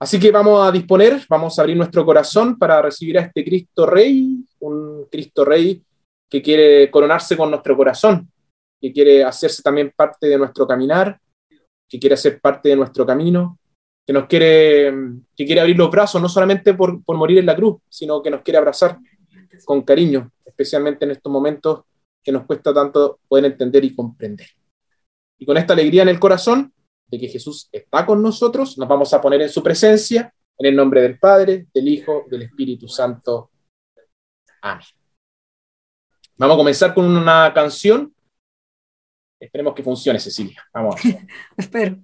Así que vamos a disponer, vamos a abrir nuestro corazón para recibir a este Cristo Rey, un Cristo Rey que quiere coronarse con nuestro corazón, que quiere hacerse también parte de nuestro caminar, que quiere ser parte de nuestro camino, que nos quiere, que quiere abrir los brazos, no solamente por, por morir en la cruz, sino que nos quiere abrazar con cariño, especialmente en estos momentos que nos cuesta tanto poder entender y comprender. Y con esta alegría en el corazón, de que Jesús está con nosotros, nos vamos a poner en su presencia, en el nombre del Padre, del Hijo, del Espíritu Santo. Amén. Vamos a comenzar con una canción. Esperemos que funcione, Cecilia. Vamos. Espero.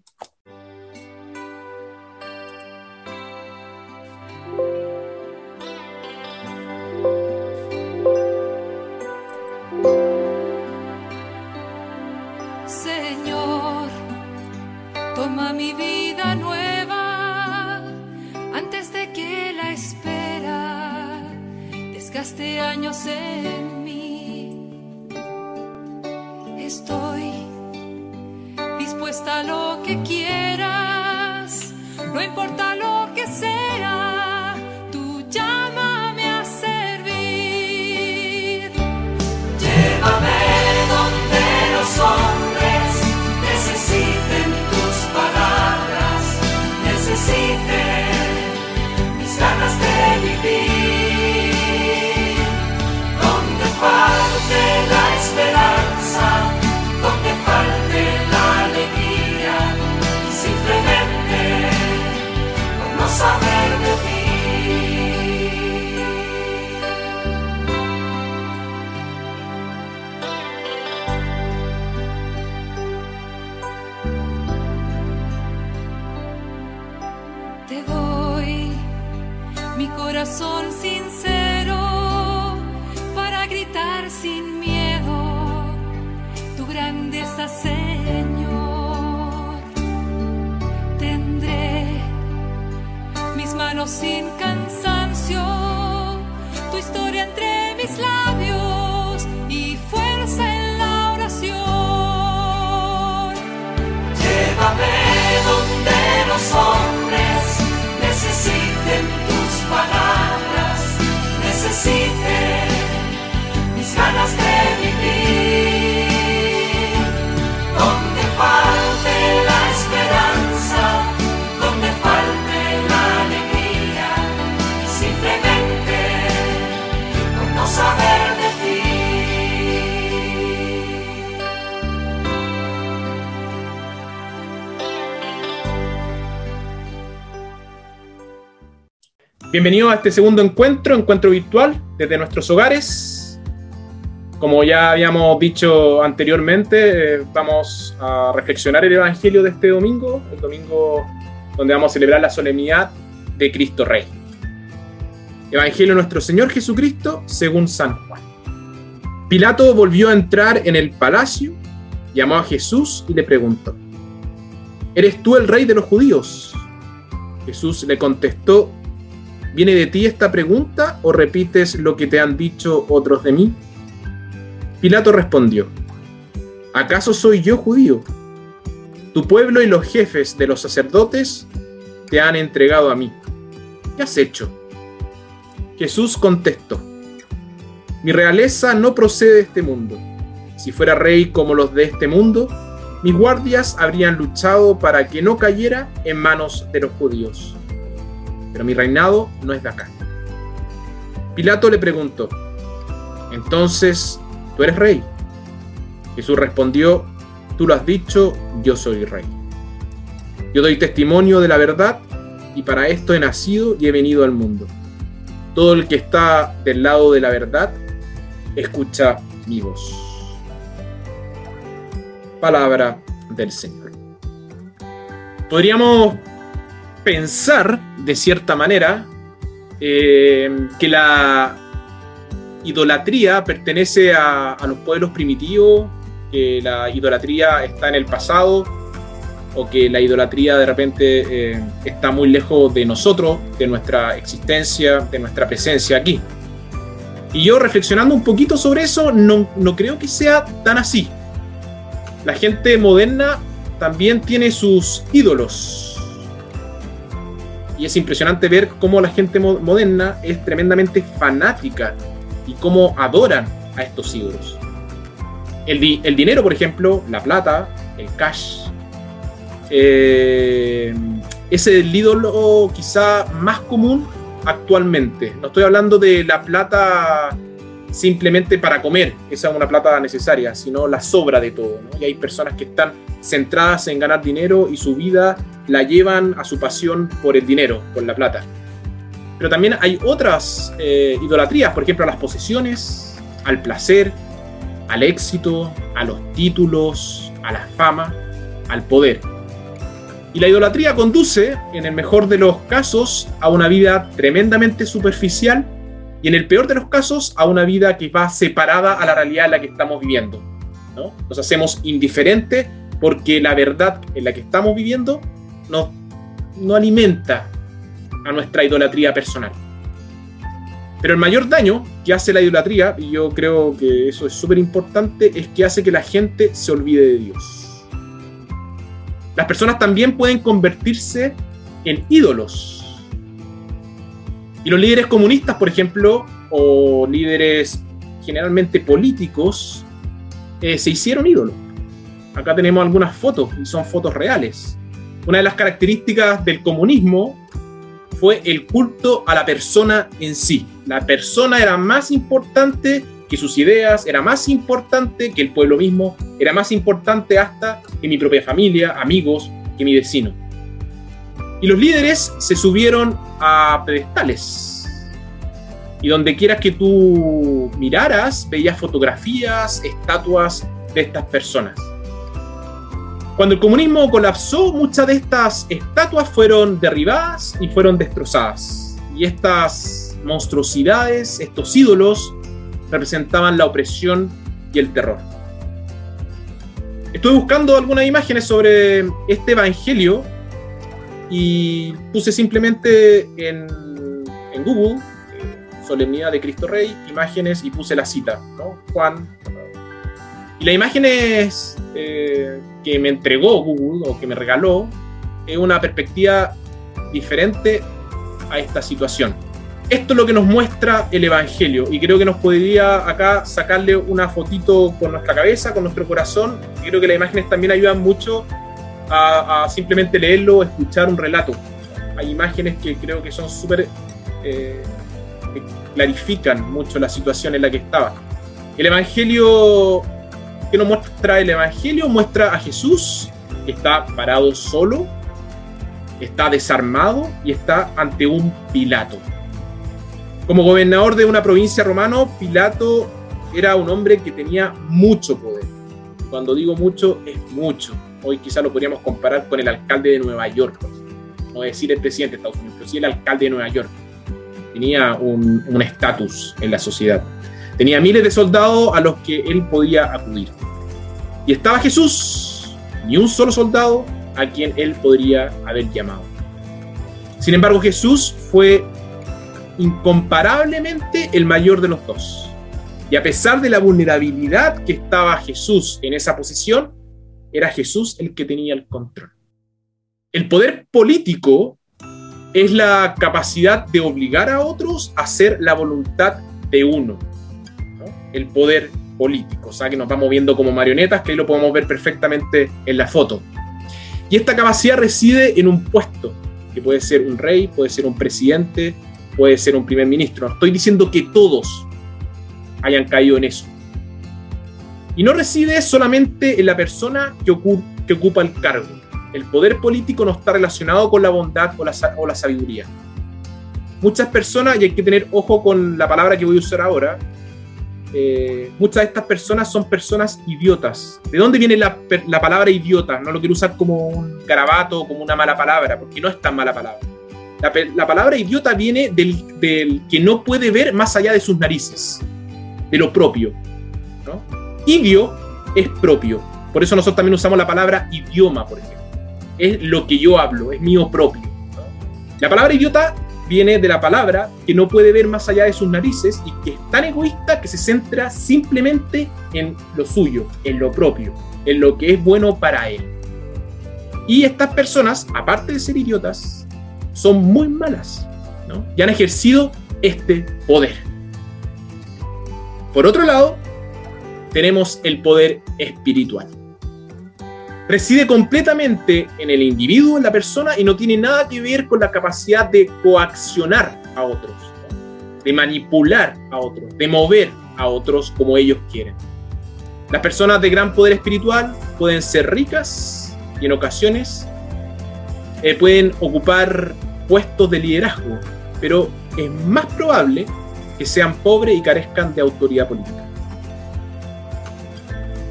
Años en mí. Estoy dispuesta a lo que quieras, no importa sin miedo tu grandeza, Señor. Tendré mis manos sin cansancio, tu historia entre mis labios y fuerza en la oración. Llévame donde los hombres necesiten palabras necesite Bienvenido a este segundo encuentro, encuentro virtual desde nuestros hogares. Como ya habíamos dicho anteriormente, eh, vamos a reflexionar el Evangelio de este domingo, el domingo donde vamos a celebrar la solemnidad de Cristo Rey. Evangelio de nuestro Señor Jesucristo según San Juan. Pilato volvió a entrar en el palacio, llamó a Jesús y le preguntó, ¿Eres tú el rey de los judíos? Jesús le contestó, ¿Viene de ti esta pregunta o repites lo que te han dicho otros de mí? Pilato respondió, ¿acaso soy yo judío? Tu pueblo y los jefes de los sacerdotes te han entregado a mí. ¿Qué has hecho? Jesús contestó, mi realeza no procede de este mundo. Si fuera rey como los de este mundo, mis guardias habrían luchado para que no cayera en manos de los judíos pero mi reinado no es de acá. Pilato le preguntó, entonces, ¿tú eres rey? Jesús respondió, tú lo has dicho, yo soy rey. Yo doy testimonio de la verdad y para esto he nacido y he venido al mundo. Todo el que está del lado de la verdad, escucha mi voz. Palabra del Señor. Podríamos pensar, de cierta manera, eh, que la idolatría pertenece a, los pueblos primitivos, que la idolatría está en el pasado, o que la idolatría de repente eh, está muy lejos de nosotros, de nuestra existencia, de nuestra presencia aquí. Y yo reflexionando un poquito sobre eso, no, no creo que sea tan así. La gente moderna también tiene sus ídolos, Y es impresionante ver cómo la gente mo- moderna es tremendamente fanática y cómo adoran a estos ídolos. El, di- el dinero, por ejemplo, la plata, el cash, eh, es el ídolo quizá más común actualmente. No estoy hablando de la plata simplemente para comer, que sea una plata necesaria, sino la sobra de todo. Y hay personas que están centradas en ganar dinero y su vida la llevan a su pasión por el dinero, por la plata. Pero también hay otras eh, idolatrías, por ejemplo, a las posesiones, al placer, al éxito, a los títulos, a la fama, al poder. Y la idolatría conduce, en el mejor de los casos, a una vida tremendamente superficial y en el peor de los casos a una vida que va separada a la realidad en la que estamos viviendo. ¿no? Nos hacemos indiferentes porque la verdad en la que estamos viviendo nos, no alimenta a nuestra idolatría personal. Pero el mayor daño que hace la idolatría, y yo creo que eso es súper importante, es que hace que la gente se olvide de Dios. Las personas también pueden convertirse en ídolos. Y los líderes comunistas, por ejemplo, o líderes generalmente políticos, eh, se hicieron ídolos. Acá tenemos algunas fotos, y son fotos reales. Una de las características del comunismo fue el culto a la persona en sí. La persona era más importante que sus ideas, era más importante que el pueblo mismo, era más importante hasta que mi propia familia, amigos, que mi vecino. Y los líderes se subieron a pedestales. Y donde quieras que tú miraras, veías fotografías, estatuas de estas personas. Cuando el comunismo colapsó, muchas de estas estatuas fueron derribadas y fueron destrozadas. Y estas monstruosidades, estos ídolos, representaban la opresión y el terror. Estuve buscando algunas imágenes sobre este evangelio y puse simplemente en, Google eh, Solemnidad de Cristo Rey, imágenes y puse la cita, ¿no? Juan. Y las imágenes eh, que me entregó Google o que me regaló es una perspectiva diferente a esta situación. Esto es lo que nos muestra el Evangelio y creo que nos podría acá sacarle una fotito con nuestra cabeza, con nuestro corazón. Creo que las imágenes también ayudan mucho a, simplemente leerlo o escuchar un relato. Hay imágenes que creo que son súper... Eh, clarifican mucho la situación en la que estaba. El Evangelio que nos muestra el Evangelio muestra a Jesús que está parado solo, está desarmado y está ante un Pilato. Como gobernador de una provincia romano, Pilato era un hombre que tenía mucho poder. Cuando digo mucho, es mucho. Hoy quizá lo podríamos comparar con el alcalde de Nueva York. No decir el presidente de Estados Unidos, pero sí el alcalde de Nueva York. Tenía un estatus en la sociedad. Tenía miles de soldados a los que él podía acudir. Y estaba Jesús, ni un solo soldado a quien él podría haber llamado. Sin embargo, Jesús fue incomparablemente el mayor de los dos. Y a pesar de la vulnerabilidad que estaba Jesús en esa posición, era Jesús el que tenía el control. El poder político es la capacidad de obligar a otros a hacer la voluntad de uno. El poder político, o sea que nos vamos viendo como marionetas, que ahí lo podemos ver perfectamente en la foto. Y esta capacidad reside en un puesto, que puede ser un rey, puede ser un presidente, puede ser un primer ministro. No estoy diciendo que todos hayan caído en eso. Y no reside solamente en la persona que, que ocupa el cargo. El poder político no está relacionado con la bondad o la, o la sabiduría. Muchas personas, y hay que tener ojo con la palabra que voy a usar ahora, eh, muchas de estas personas son personas idiotas. ¿De dónde viene la, la, palabra idiota? No lo quiero usar como un garabato como una mala palabra, porque no es tan mala palabra. La, la palabra idiota viene del, que no puede ver más allá de sus narices, de lo propio. ¿no? Idio es propio. Por eso nosotros también usamos la palabra idioma, por ejemplo. Es lo que yo hablo, es mío propio. La palabra idiota viene de la palabra que no puede ver más allá de sus narices y que es tan egoísta que se centra simplemente en lo suyo, en lo propio, en lo que es bueno para él. Y estas personas, aparte de ser idiotas, son muy malas ¿no? y han ejercido este poder. Por otro lado, tenemos el poder espiritual. Reside completamente en el individuo, en la persona, y no tiene nada que ver con la capacidad de coaccionar a otros, de manipular a otros, de mover a otros como ellos quieren. Las personas de gran poder espiritual pueden ser ricas y en ocasiones eh, pueden ocupar puestos de liderazgo, pero es más probable que sean pobres y carezcan de autoridad política.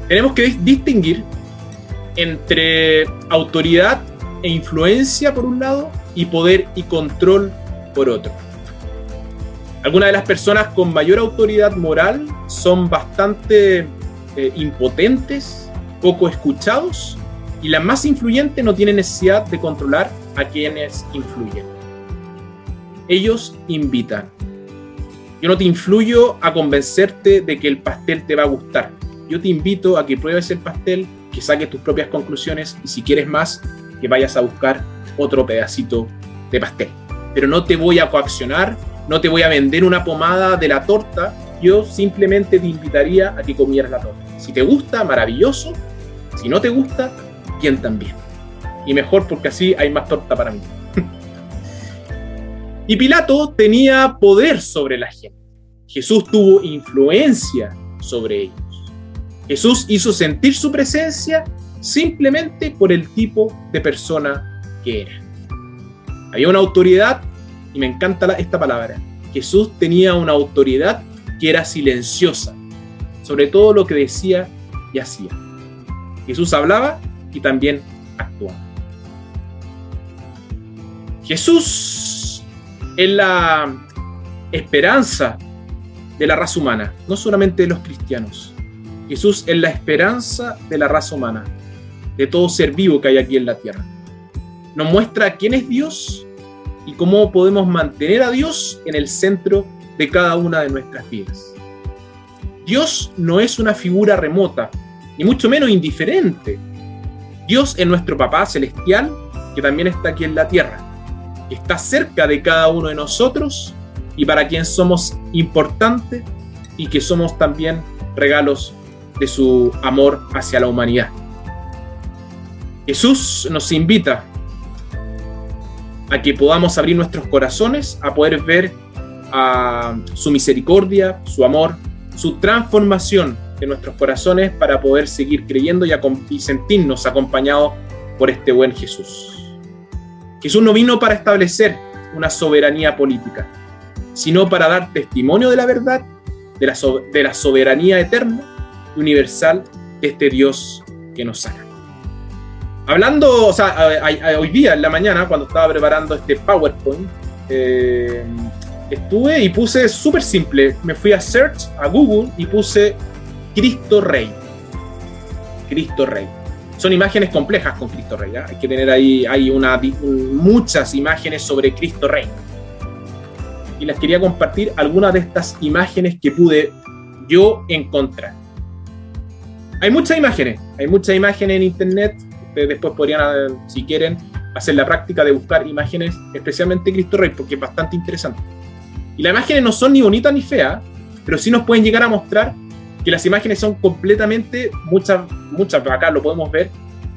Tenemos que distinguir entre autoridad e influencia por un lado y poder y control por otro. Algunas de las personas con mayor autoridad moral son bastante eh, impotentes, poco escuchados y las más influyentes no tienen necesidad de controlar a quienes influyen. Ellos invitan. Yo no te influyo a convencerte de que el pastel te va a gustar. Yo te invito a que pruebes el pastel, que saques tus propias conclusiones y si quieres más, que vayas a buscar otro pedacito de pastel. Pero no te voy a coaccionar, no te voy a vender una pomada de la torta, yo simplemente te invitaría a que comieras la torta. Si te gusta, maravilloso. Si no te gusta, bien también. Y mejor porque así hay más torta para mí. y Pilato tenía poder sobre la gente. Jesús tuvo influencia sobre ellos. Jesús hizo sentir su presencia simplemente por el tipo de persona que era. Había una autoridad, y me encanta esta palabra, Jesús tenía una autoridad que era silenciosa, sobre todo lo que decía y hacía. Jesús hablaba y también actuaba. Jesús es la esperanza de la raza humana, no solamente de los cristianos. Jesús es la esperanza de la raza humana, de todo ser vivo que hay aquí en la tierra. Nos muestra quién es Dios y cómo podemos mantener a Dios en el centro de cada una de nuestras vidas. Dios no es una figura remota, ni mucho menos indiferente. Dios es nuestro Papá celestial, que también está aquí en la tierra, que está cerca de cada uno de nosotros y para quien somos importantes y que somos también regalos de su amor hacia la humanidad. Jesús nos invita a que podamos abrir nuestros corazones a poder ver a su misericordia, su amor, su transformación de nuestros corazones para poder seguir creyendo y, sentirnos acompañados por este buen Jesús. Jesús no vino para establecer una soberanía política, sino para dar testimonio de la verdad, de la, soberanía eterna y universal de este Dios que nos sana. Hablando, o sea, hoy día en la mañana, cuando estaba preparando este PowerPoint, eh, estuve y puse súper simple. Me fui a search, a Google y puse Cristo Rey. Cristo Rey. Son imágenes complejas con Cristo Rey. ¿eh? Hay que tener ahí hay una, muchas imágenes sobre Cristo Rey. Y les quería compartir algunas de estas imágenes que pude yo encontrar. Hay muchas imágenes, hay muchas imágenes en internet. Ustedes después podrían, si quieren, hacer la práctica de buscar imágenes, especialmente Cristo Rey, porque es bastante interesante. Y las imágenes no son ni bonitas ni feas, pero sí nos pueden llegar a mostrar que las imágenes son completamente, muchas, muchas, acá lo podemos ver,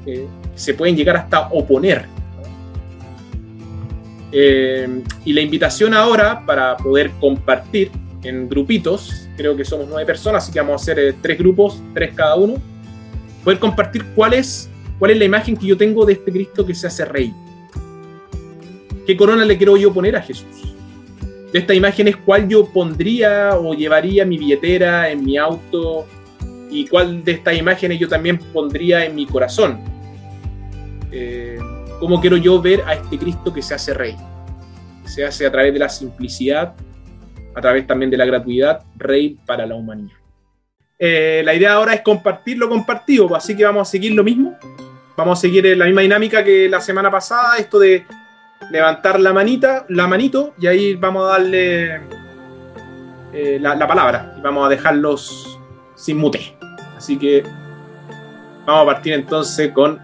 eh, se pueden llegar hasta oponer. Eh, y la invitación ahora para poder compartir en grupitos, creo que somos nueve personas, así que vamos a hacer eh, tres grupos, tres cada uno, poder compartir cuál es, cuál es la imagen que yo tengo de este Cristo que se hace rey. ¿Qué corona le quiero yo poner a Jesús? de estas imágenes cuál yo pondría o llevaría mi billetera, en mi auto, y cuál de estas imágenes yo también pondría en mi corazón. Eh, ¿Cómo quiero yo ver a este Cristo que se hace rey? Se hace a través de la simplicidad, a través también de la gratuidad, rey para la humanidad. Eh, la idea ahora es compartir lo compartido, así que vamos a seguir lo mismo. Vamos a seguir la misma dinámica que la semana pasada, esto de levantar la manita, la manito, y ahí vamos a darle eh, la, palabra y vamos a dejarlos sin mute. Así que vamos a partir entonces con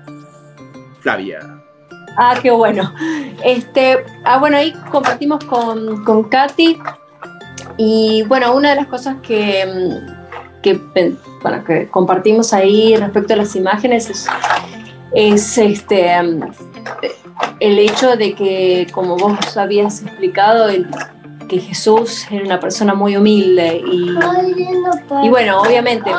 Flavia. Ah, qué bueno. Este, ah, bueno, ahí compartimos con, con Katy. Y bueno, una de las cosas que, que, bueno, que compartimos ahí respecto a las imágenes es, es este, el hecho de que, como vos habías explicado, el- que Jesús era una persona muy humilde y, y bueno, obviamente,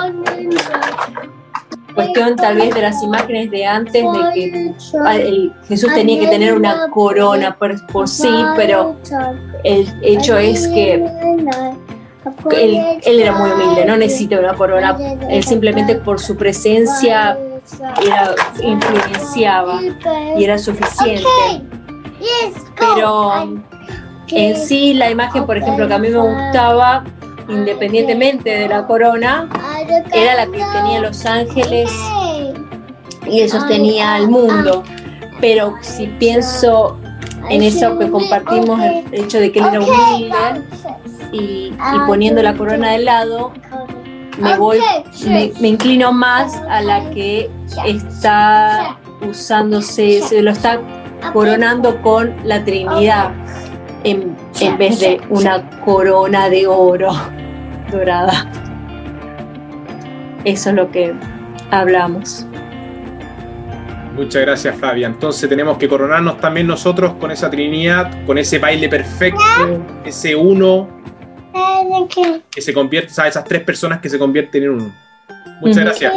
cuestión tal vez de las imágenes de antes de que el- Jesús tenía que tener una corona por, por sí, pero el hecho es que él, era muy humilde, no necesita una corona, él simplemente por su presencia influenciaba y era suficiente. Pero en sí la imagen, por ejemplo, que a mí me gustaba, independientemente de la corona, era la que tenía los ángeles y él sostenía al mundo. Pero si pienso en eso que compartimos, el hecho de que él era humilde y, y poniendo la corona de lado, me voy, me, me inclino más a la que está usándose, se lo está coronando con la Trinidad en, en vez de una corona de oro dorada. Eso es lo que hablamos. Muchas gracias, Flavia. Entonces tenemos que coronarnos también nosotros con esa Trinidad, con ese baile perfecto, ese uno que se convierte, o sea, esas tres personas que se convierten en uno. Muchas gracias.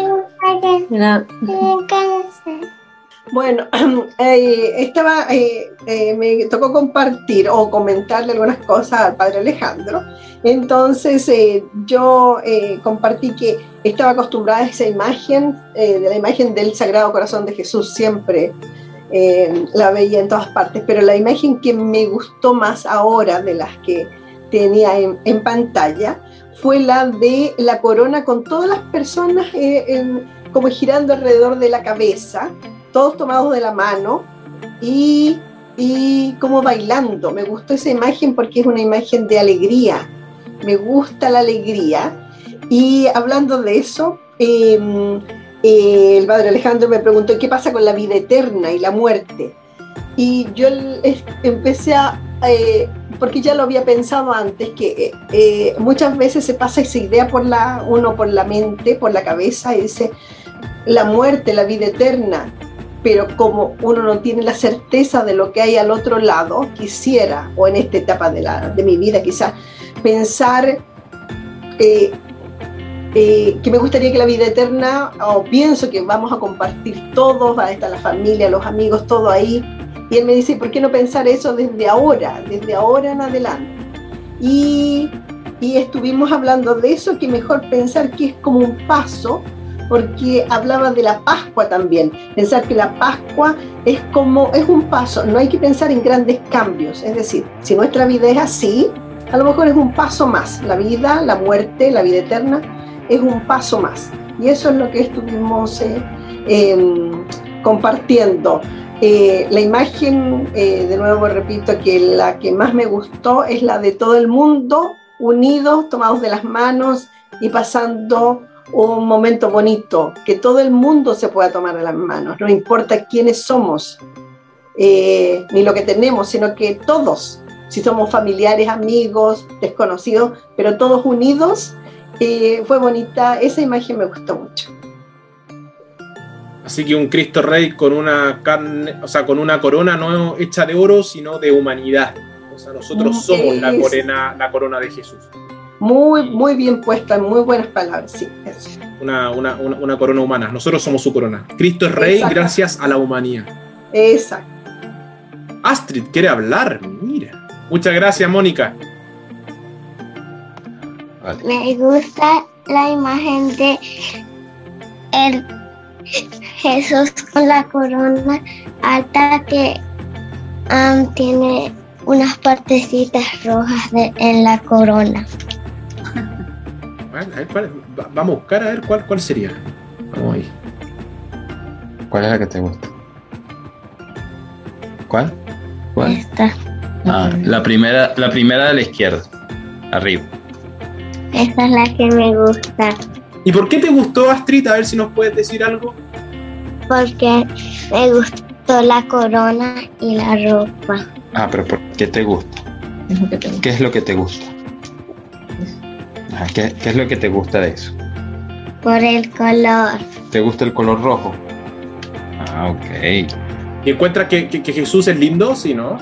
Bueno, eh, estaba, eh, eh, me tocó compartir o comentarle algunas cosas al padre Alejandro. Entonces eh, yo eh, compartí que estaba acostumbrada a esa imagen, eh, de la imagen del Sagrado Corazón de Jesús, siempre eh, la veía en todas partes, pero la imagen que me gustó más ahora de las que tenía en, pantalla fue la de la corona con todas las personas eh, como girando alrededor de la cabeza todos tomados de la mano y, y como bailando. Me gustó esa imagen porque es una imagen de alegría. Me gusta la alegría. Y hablando de eso, eh, eh, el padre Alejandro me preguntó qué pasa con la vida eterna y la muerte. Y yo empecé a, eh, porque ya lo había pensado antes, que eh, eh, muchas veces se pasa esa idea por la, uno por la mente, por la cabeza, y dice, la muerte, la vida eterna, pero como uno no tiene la certeza de lo que hay al otro lado, quisiera, o en esta etapa de, la, de mi vida quizás, pensar eh, eh, que me gustaría que la vida eterna, o pienso que vamos a compartir todos, va a estar la familia, los amigos, todo ahí. Y él me dice, ¿por qué no pensar eso desde ahora, desde ahora en adelante? Y, y estuvimos hablando de eso, que mejor pensar que es como un paso porque hablaba de la Pascua también, pensar que la Pascua es como, es un paso, no hay que pensar en grandes cambios, es decir, si nuestra vida es así, a lo mejor es un paso más, la vida, la muerte, la vida eterna, es un paso más. Y eso es lo que estuvimos eh, eh, compartiendo. Eh, la imagen, eh, de nuevo repito, que la que más me gustó es la de todo el mundo unidos, tomados de las manos y pasando un momento bonito, que todo el mundo se pueda tomar de las manos, no importa quiénes somos, eh, ni lo que tenemos, sino que todos, si somos familiares, amigos, desconocidos, pero todos unidos, fue bonita, esa imagen me gustó mucho. Así que un Cristo Rey con una carne, o sea, con una corona no hecha de oro, sino de humanidad. O sea, nosotros somos la corona, la corona de Jesús. Muy, muy bien puesta, muy buenas palabras, sí. Una, una, una, una corona humana. Nosotros somos su corona. Cristo es rey Exacto. gracias a la humanidad. Exacto. Astrid quiere hablar, mira. Muchas gracias, Mónica. Vale. Me gusta la imagen de el Jesús con la corona alta que am, tiene unas partecitas rojas de- en la corona. A ver, cuál- vamos a buscar a ver cuál, cuál sería. Vamos ahí. ¿Cuál es la que te gusta? ¿Cuál? ¿Cuál? Esta, Ah, la primera, la primera de la izquierda. Arriba. esta es la que me gusta ¿Y por qué te gustó Astrid? A ver si nos puedes decir algo. porque me gustó la corona y la ropa. Ah, pero ¿por qué te gusta? Es lo que te gusta. ¿Qué es lo que te gusta? Ajá, ¿qué, qué es lo que te gusta de eso? Por el color. ¿Te gusta el color rojo? Ah, ok. ¿Y encuentras que, que- que Jesús es lindo? Sí, ¿no?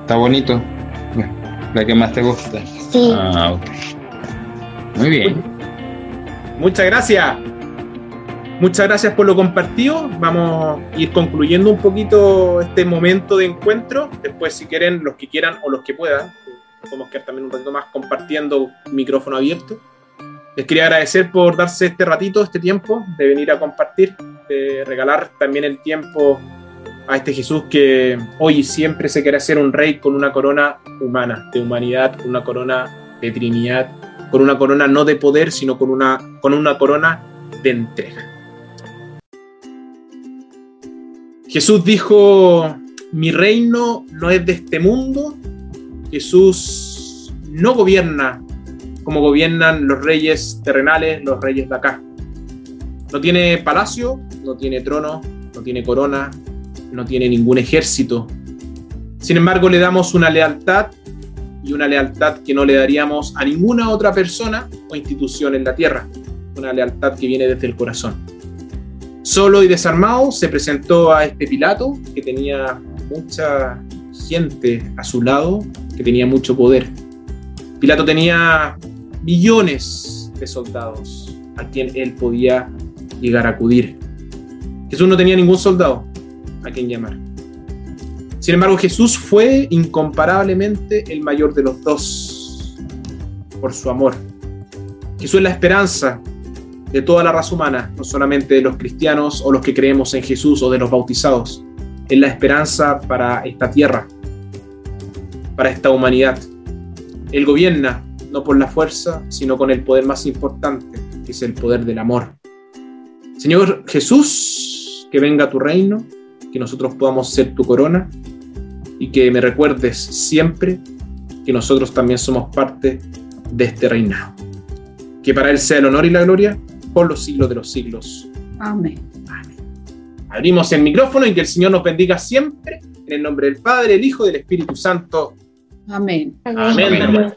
Está bonito. La que más te gusta. Sí. Ah, ok. Muy bien. Muchas gracias. Muchas gracias por lo compartido. Vamos a ir concluyendo un poquito este momento de encuentro. Después, si quieren, los que quieran o los que puedan, podemos quedar también un ratito más compartiendo micrófono abierto. Les quería agradecer por darse este ratito, este tiempo, de venir a compartir, de regalar también el tiempo a este Jesús que hoy y siempre se quiere hacer un rey con una corona humana, de humanidad, una corona de Trinidad, con una corona no de poder, sino con una, con una corona de entrega. Jesús dijo, mi reino no es de este mundo. Jesús no gobierna como gobiernan los reyes terrenales, los reyes de acá. No tiene palacio, no tiene trono, no tiene corona, no tiene ningún ejército. Sin embargo, le damos una lealtad y una lealtad que no le daríamos a ninguna otra persona o institución en la tierra. Una lealtad que viene desde el corazón. Solo y desarmado se presentó a este Pilato que tenía mucha gente a su lado, que tenía mucho poder. Pilato tenía millones de soldados a quien él podía llegar a acudir. Jesús no tenía ningún soldado a quien llamar. Sin embargo, Jesús fue incomparablemente el mayor de los dos por su amor. Jesús es la esperanza de toda la raza humana, no solamente de los cristianos o los que creemos en Jesús o de los bautizados. Es la esperanza para esta tierra, para esta humanidad. Él gobierna no por la fuerza, sino con el poder más importante, que es el poder del amor. Señor Jesús, que venga tu reino, que nosotros podamos ser tu corona y que me recuerdes siempre que nosotros también somos parte de este reinado. Que para Él sea el honor y la gloria por los siglos de los siglos. Amén. Abrimos el micrófono y que el Señor nos bendiga siempre. En el nombre del Padre, el Hijo y del Espíritu Santo. Amén. Amén.